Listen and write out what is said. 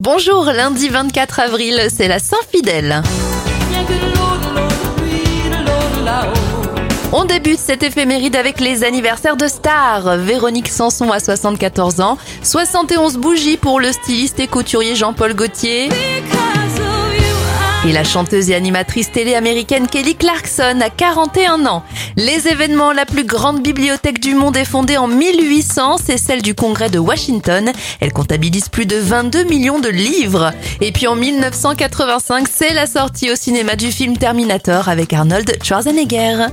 Bonjour, lundi 24 avril, c'est la Saint-Fidèle. On débute cette éphéméride avec les anniversaires de stars. Véronique Sanson a 74 ans, 71 bougies pour le styliste et couturier Jean-Paul Gaultier. Et la chanteuse et animatrice télé américaine Kelly Clarkson a 41 ans. Les événements, la plus grande bibliothèque du monde est fondée en 1800, c'est celle du Congrès de Washington. Elle comptabilise plus de 22 millions de livres. Et puis en 1985, c'est la sortie au cinéma du film Terminator avec Arnold Schwarzenegger.